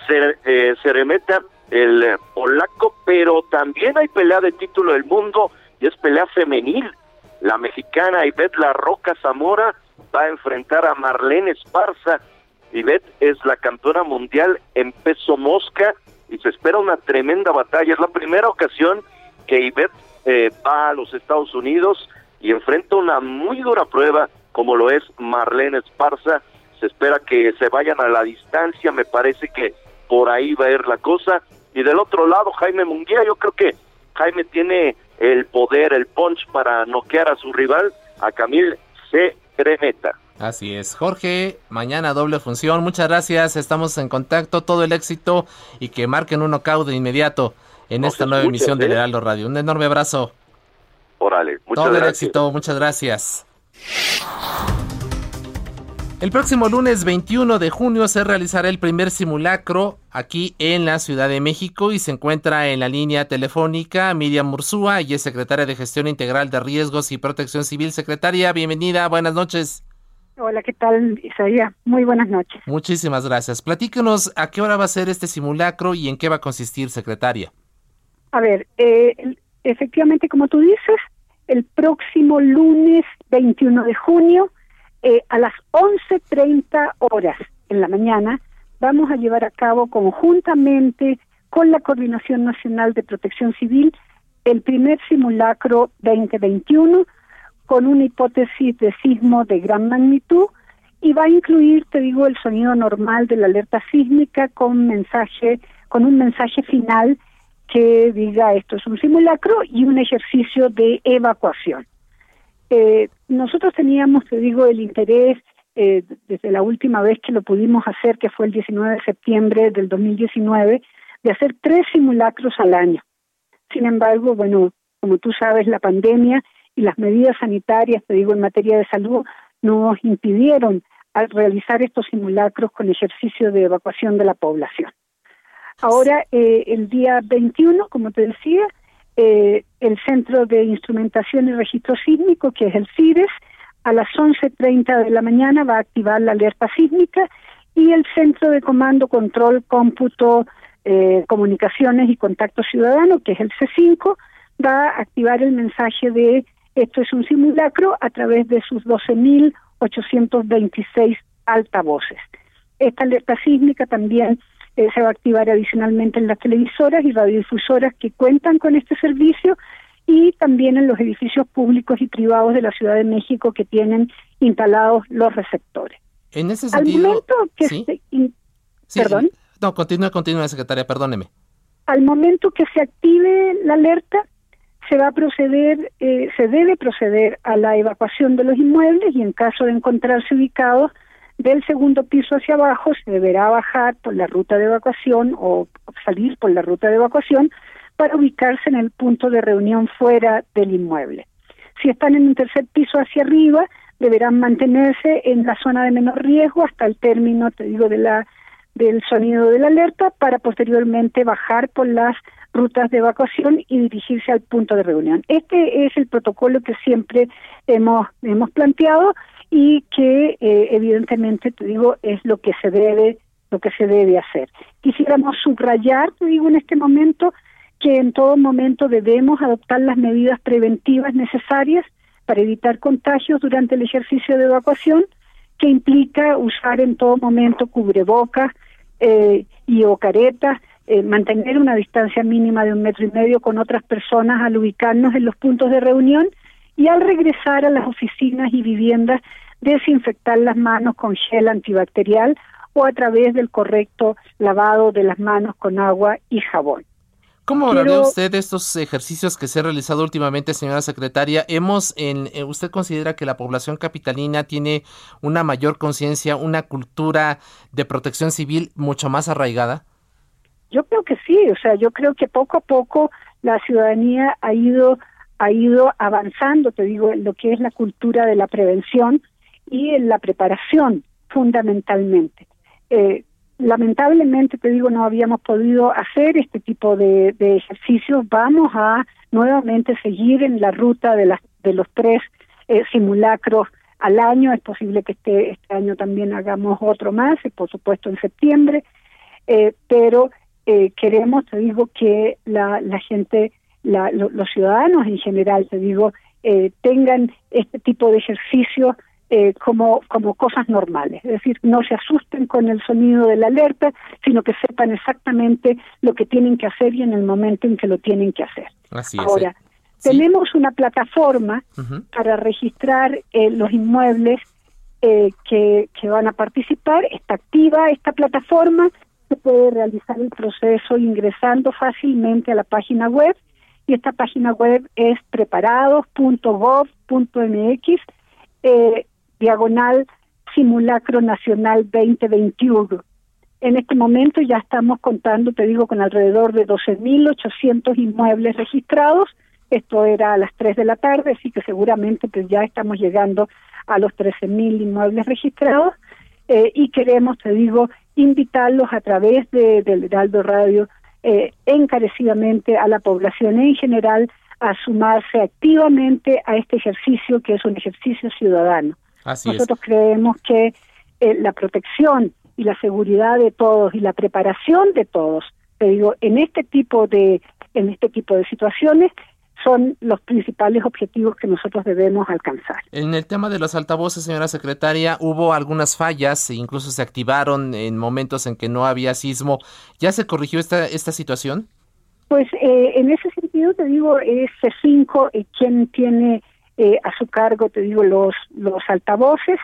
S15: eh, Ceremeta el polaco, pero también hay pelea de título del mundo y es pelea femenil. La mexicana Ivette La Roca Zamora va a enfrentar a Marlene Esparza. Ivette es la campeona mundial en peso mosca y se espera una tremenda batalla. Es la primera ocasión que Ivette eh, va a los Estados Unidos y enfrenta una muy dura prueba como lo es Marlene Esparza. Se espera que se vayan a la distancia, me parece que por ahí va a ir la cosa y del otro lado, Jaime Munguía, yo creo que Jaime tiene el poder, el punch para noquear a su rival, a Camil C. Cremeta.
S1: Así es, Jorge, mañana doble función, muchas gracias, estamos en contacto, todo el éxito y que marquen un knockout de inmediato en esta nueva emisión de Heraldo Radio. Un enorme abrazo.
S15: Órale, muchas
S1: todo el éxito, muchas gracias. El próximo lunes 21 de junio se realizará el primer simulacro aquí en la Ciudad de México y se encuentra en la línea telefónica Miriam Mursúa y es secretaria de Gestión Integral de Riesgos y Protección Civil. Secretaria, bienvenida, buenas noches.
S16: Hola, ¿qué tal, Isaías? Muy buenas noches.
S1: Muchísimas gracias. Platíquenos a qué hora va a ser este simulacro y en qué va a consistir, secretaria.
S16: A ver, eh, efectivamente, como tú dices, el próximo lunes 21 de junio eh, a las 11.30 horas en la mañana vamos a llevar a cabo conjuntamente con la Coordinación Nacional de Protección Civil el primer simulacro 2021 con una hipótesis de sismo de gran magnitud y va a incluir, te digo, el sonido normal de la alerta sísmica con mensaje, con un mensaje final que diga esto es un simulacro y un ejercicio de evacuación. Eh, nosotros teníamos, te digo, el interés eh, desde la última vez que lo pudimos hacer, que fue el 19 de septiembre del 2019, de hacer tres simulacros al año. Sin embargo, bueno, como tú sabes, la pandemia y las medidas sanitarias, te digo, en materia de salud, nos impidieron realizar estos simulacros con ejercicio de evacuación de la población. Ahora, eh, el día 21, como te decía, eh, el Centro de Instrumentación y Registro Sísmico, que es el CIRES, a las 11.30 de la mañana va a activar la alerta sísmica y el Centro de Comando, Control, Cómputo, eh, Comunicaciones y Contacto Ciudadano, que es el C5, va a activar el mensaje de esto es un simulacro a través de sus 12.826 altavoces. Esta alerta sísmica también eh, se va a activar adicionalmente en las televisoras y radiodifusoras que cuentan con este servicio y también en los edificios públicos y privados de la Ciudad de México que tienen instalados los receptores.
S1: En ese sentido,
S16: al momento que se, perdón,
S1: no, continúa, continúa, secretaria, perdóneme.
S16: Al momento que se active la alerta, se va a proceder, eh, se debe proceder a la evacuación de los inmuebles y en caso de encontrarse ubicados del segundo piso hacia abajo se deberá bajar por la ruta de evacuación o salir por la ruta de evacuación para ubicarse en el punto de reunión fuera del inmueble. Si están en un tercer piso hacia arriba, deberán mantenerse en la zona de menor riesgo hasta el término, te digo, de la del sonido de la alerta para posteriormente bajar por las rutas de evacuación y dirigirse al punto de reunión. Este es el protocolo que siempre hemos hemos planteado y que eh, evidentemente te digo es lo que se debe lo que se debe hacer. Quisiéramos subrayar, te digo en este momento, que en todo momento debemos adoptar las medidas preventivas necesarias para evitar contagios durante el ejercicio de evacuación, que implica usar en todo momento cubrebocas eh, y o caretas, eh, mantener una distancia mínima de un metro y medio con otras personas al ubicarnos en los puntos de reunión y al regresar a las oficinas y viviendas desinfectar las manos con gel antibacterial o a través del correcto lavado de las manos con agua y jabón.
S1: ¿Cómo ve usted estos ejercicios que se han realizado últimamente, señora secretaria? Hemos, en, eh, ¿Usted considera que la población capitalina tiene una mayor conciencia, una cultura de protección civil mucho más arraigada?
S16: Yo creo que sí, o sea, yo creo que poco a poco la ciudadanía ha ido ha ido avanzando, te digo, en lo que es la cultura de la prevención y en la preparación, fundamentalmente. Eh, lamentablemente, te digo, no habíamos podido hacer este tipo de, ejercicios. Vamos a nuevamente seguir en la ruta de, las, de los tres eh, simulacros al año. Es posible que este, este año también hagamos otro más, y por supuesto en septiembre. Eh, pero eh, queremos, te digo, que la gente, la, los ciudadanos en general, te digo, tengan este tipo de ejercicios eh, como, como cosas normales. Es decir, no se asusten con el sonido de la alerta, sino que sepan exactamente lo que tienen que hacer y en el momento en que lo tienen que hacer. Ahora, tenemos una plataforma para registrar eh, los inmuebles eh, que, que van a participar. Está activa esta plataforma. Se puede realizar el proceso ingresando fácilmente a la página web y esta página web es preparados.gov.mx. Eh, diagonal simulacro nacional 2021. En este momento ya estamos contando, te digo, con alrededor de 12.800 inmuebles registrados. Esto era a las 3 de la tarde, así que seguramente pues ya estamos llegando a los 13.000 inmuebles registrados. Eh, y queremos, te digo, invitarlos a través de, del Heraldo Radio eh, encarecidamente a la población en general a sumarse activamente a este ejercicio que es un ejercicio ciudadano. Nosotros creemos que eh, la protección y la seguridad de todos y la preparación de todos, te digo, en este tipo de en este tipo de situaciones son los principales objetivos que nosotros debemos alcanzar.
S1: En el tema de los altavoces, señora secretaria, hubo algunas fallas, e incluso se activaron en momentos en que no había sismo. ¿Ya se corrigió esta, esta situación?
S16: Pues eh, en ese sentido te digo, es C5 eh, quien tiene eh, a su cargo, te digo, los, los altavoces.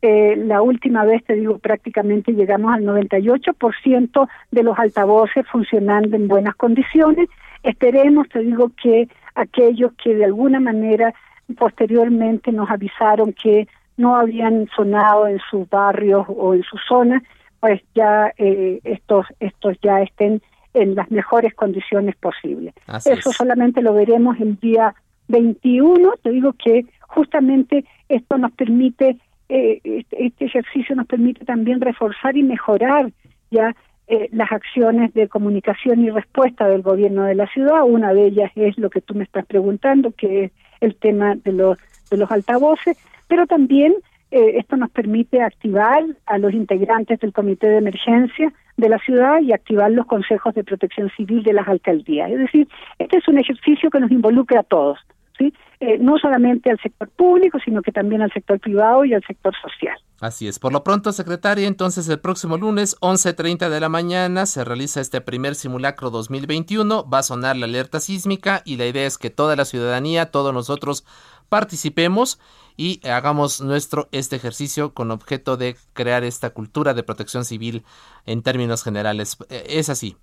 S16: Eh, la última vez, te digo, prácticamente llegamos al 98% de los altavoces funcionando en buenas condiciones. Esperemos, te digo, que aquellos que de alguna manera posteriormente nos avisaron que no habían sonado en sus barrios o en su zona, pues ya eh, estos, estos ya estén en las mejores condiciones posibles. Eso solamente lo veremos el día 21, te digo que justamente esto nos permite, eh, este, este ejercicio nos permite también reforzar y mejorar ya eh, las acciones de comunicación y respuesta del gobierno de la ciudad. Una de ellas es lo que tú me estás preguntando, que es el tema de los, de los altavoces, pero también eh, esto nos permite activar a los integrantes del comité de emergencia de la ciudad y activar los consejos de protección civil de las alcaldías. Es decir, este es un ejercicio que nos involucra a todos. ¿Sí? Eh, no solamente al sector público, sino que también al sector privado y al sector social.
S1: Así es. Por lo pronto, secretaria, entonces el próximo lunes, 11.30 de la mañana, se realiza este primer simulacro 2021. Va a sonar la alerta sísmica y la idea es que toda la ciudadanía, todos nosotros participemos y hagamos nuestro este ejercicio con objeto de crear esta cultura de protección civil en términos generales. Eh, es así.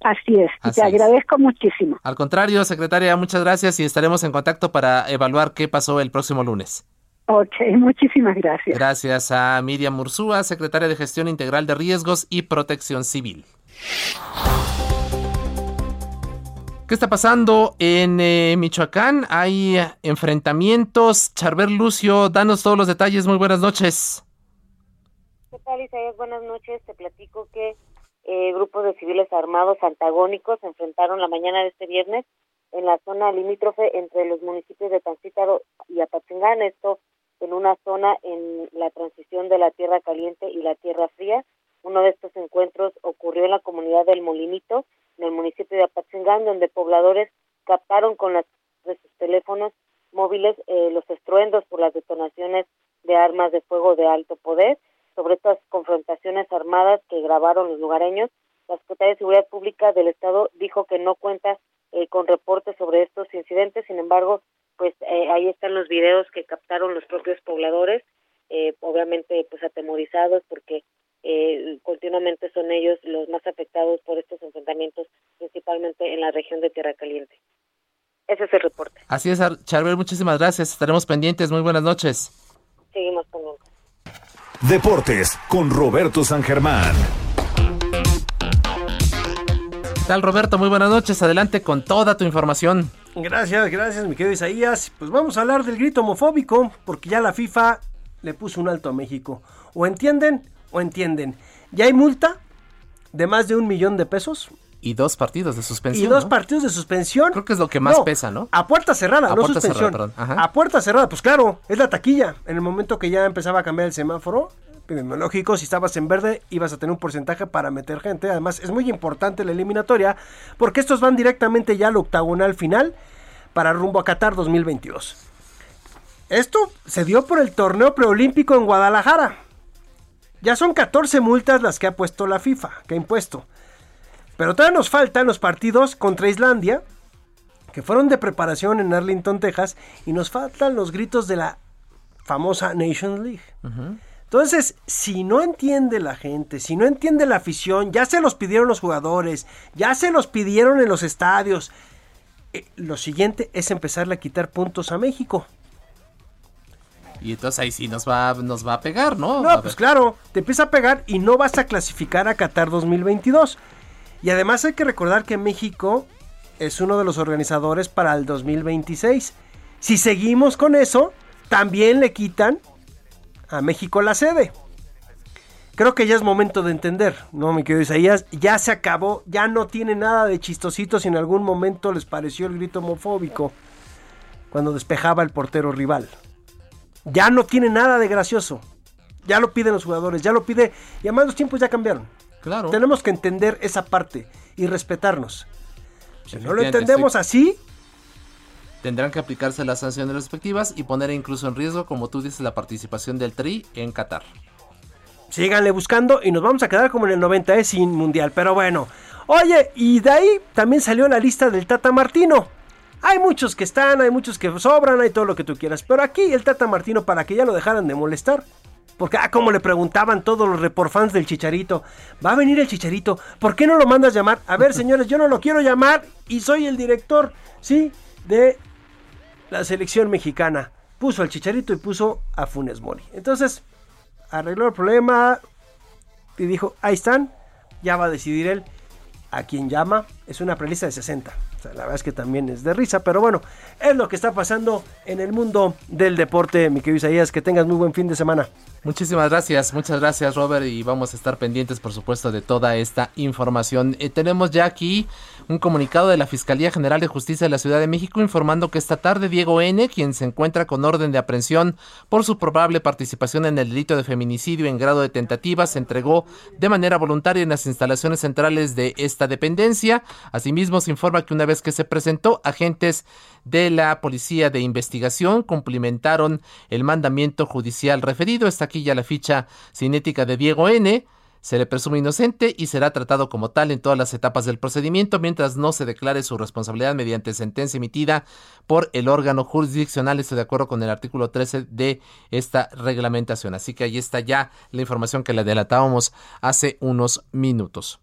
S16: Así es, te agradezco muchísimo.
S1: Al contrario, secretaria, muchas gracias y estaremos en contacto para evaluar qué pasó el próximo lunes.
S16: Ok, muchísimas gracias.
S1: Gracias a Miriam Mursúa, secretaria de Gestión Integral de Riesgos y Protección Civil. ¿Qué está pasando en eh, Michoacán? Hay enfrentamientos. Charbel Lucio, danos todos los detalles. Muy buenas noches.
S17: ¿Qué tal, Isaías? Buenas noches. Te platico que eh, grupos de civiles armados antagónicos se enfrentaron la mañana de este viernes en la zona limítrofe entre los municipios de Tancítaro y Apatzingán. Esto en una zona en la transición de la Tierra Caliente y la Tierra Fría. Uno de estos encuentros ocurrió en la comunidad del Molinito, en el municipio de Apatzingán, donde pobladores captaron con las, de sus teléfonos móviles eh, los estruendos por las detonaciones de armas de fuego de alto poder. Sobre estas confrontaciones armadas que grabaron los lugareños, la Secretaría de Seguridad Pública del Estado dijo que no cuenta eh, con reportes sobre estos incidentes, sin embargo, pues eh, ahí están los videos que captaron los propios pobladores, eh, obviamente pues atemorizados porque eh, continuamente son ellos los más afectados por estos enfrentamientos, principalmente en la región de Tierra Caliente. Ese es el reporte.
S1: Así es, Charbel, muchísimas gracias. Estaremos pendientes. Muy buenas noches.
S17: Seguimos pendientes.
S18: Deportes con Roberto San Germán.
S1: ¿Qué tal, Roberto? Muy buenas noches. Adelante con toda tu información.
S3: Gracias, gracias, mi querido Isaías. Pues vamos a hablar del grito homofóbico, porque ya la FIFA le puso un alto a México. O entienden o entienden. Ya hay multa de más de un millón de pesos.
S1: Y dos partidos de suspensión.
S3: Y dos
S1: ¿no?
S3: partidos de suspensión.
S1: Creo que es lo que más pesa, ¿no?
S3: A puerta cerrada,
S1: A
S3: no
S1: puerta
S3: suspensión.
S1: cerrada, perdón. Ajá.
S3: A puerta cerrada, pues claro, es la taquilla. En el momento que ya empezaba a cambiar el semáforo epidemiológico, si estabas en verde, ibas a tener un porcentaje para meter gente. Además, es muy importante la eliminatoria, porque estos van directamente ya al octagonal final para rumbo a Qatar 2022. Esto se dio por el torneo preolímpico en Guadalajara. Ya son 14 multas las que ha puesto la FIFA, que ha impuesto. Pero todavía nos faltan los partidos contra Islandia, que fueron de preparación en Arlington, Texas, y nos faltan los gritos de la famosa Nations League. Entonces, si no entiende la gente, si no entiende la afición, ya se los pidieron los jugadores, ya se los pidieron en los estadios, eh, lo siguiente es empezarle a quitar puntos a México.
S1: Y entonces ahí sí nos va, nos va a pegar, ¿no?
S3: No,
S1: A
S3: pues
S1: ver.
S3: claro, te empieza a pegar y no vas a clasificar a Qatar 2022. Y además hay que recordar que México es uno de los organizadores para el 2026. Si seguimos con eso, también le quitan a México la sede. Creo que ya es momento de entender, ¿no, mi querido Isaías? Ya se acabó, ya no tiene nada de chistosito si en algún momento les pareció el grito homofóbico cuando despejaba el portero rival. Ya no tiene nada de gracioso. Ya lo piden los jugadores, ya lo pide. Y además los tiempos ya cambiaron.
S1: Claro.
S3: Tenemos que entender esa parte y respetarnos. Si no lo entendemos
S1: estoy-
S3: así,
S1: Tendrán que aplicarse las sanciones respectivas y poner incluso en riesgo, como tú dices, la participación del Tri en Qatar.
S3: síganle buscando y nos vamos a quedar como en el 90 es sin mundial. Pero bueno, oye, y de ahí también salió la lista del Tata Martino. Hay muchos que están, hay muchos que sobran, hay todo lo que tú quieras. Pero aquí el Tata Martino, para que ya lo dejaran de molestar. Porque, ah, como le preguntaban todos los reporfans del Chicharito. Va a venir el Chicharito. ¿Por qué no lo mandas llamar? A ver, señores, yo no lo quiero llamar y soy el director, ¿sí? De la selección mexicana. Puso al Chicharito y puso a Funes Mori. Entonces, arregló el problema y dijo, ahí están, ya va a decidir él a quién llama. Es una prelista de 60. O sea, la verdad es que también es de risa, pero bueno, es lo que está pasando en el mundo del deporte, mi querido Isaías. Que tengas muy buen fin de semana.
S1: Muchísimas gracias, muchas gracias Robert y vamos a estar pendientes por supuesto de toda esta información. Eh, tenemos ya aquí un comunicado de la Fiscalía General de Justicia de la Ciudad de México informando que esta tarde Diego N., quien se encuentra con orden de aprehensión por su probable participación en el delito de feminicidio en grado de tentativa, se entregó de manera voluntaria en las instalaciones centrales de esta dependencia. Asimismo, se informa que una vez que se presentó, agentes de la Policía de Investigación cumplimentaron el mandamiento judicial referido. Está aquí ya la ficha cinética de Diego N. Se le presume inocente y será tratado como tal en todas las etapas del procedimiento mientras no se declare su responsabilidad mediante sentencia emitida por el órgano jurisdiccional. Estoy de acuerdo con el artículo 13 de esta reglamentación. Así que ahí está ya la información que le delatábamos hace unos minutos.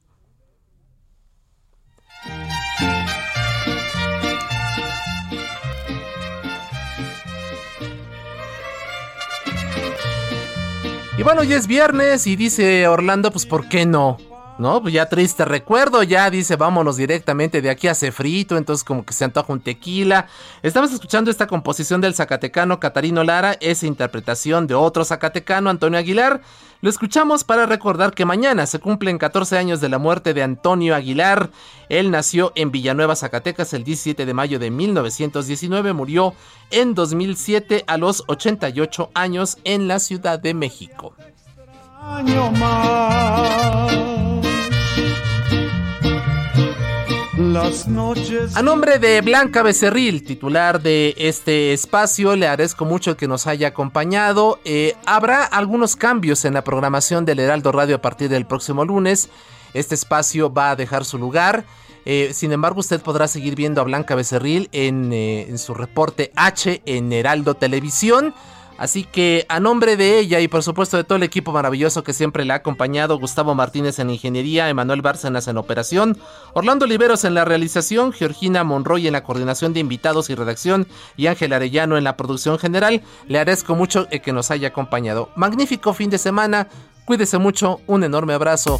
S1: Y bueno, ya es viernes y dice Orlando, pues ¿por qué no? No, pues ya triste recuerdo, ya dice vámonos directamente de aquí a Cefrito, entonces como que se antoja un tequila. Estamos escuchando esta composición del zacatecano Catarino Lara, esa interpretación de otro zacatecano, Antonio Aguilar. Lo escuchamos para recordar que mañana se cumplen 14 años de la muerte de Antonio Aguilar. Él nació en Villanueva, Zacatecas el 17 de mayo de 1919, murió en 2007 a los 88 años en la Ciudad de México. Año Las noches. A nombre de Blanca Becerril, titular de este espacio, le agradezco mucho que nos haya acompañado. Eh, habrá algunos cambios en la programación del Heraldo Radio a partir del próximo lunes. Este espacio va a dejar su lugar. Eh, sin embargo, usted podrá seguir viendo a Blanca Becerril en, eh, en su reporte H en Heraldo Televisión. Así que a nombre de ella y por supuesto de todo el equipo maravilloso que siempre le ha acompañado, Gustavo Martínez en ingeniería, Emanuel Bárcenas en operación, Orlando Oliveros en la realización, Georgina Monroy en la coordinación de invitados y redacción y Ángel Arellano en la producción general, le agradezco mucho que nos haya acompañado. Magnífico fin de semana, cuídese mucho, un enorme abrazo.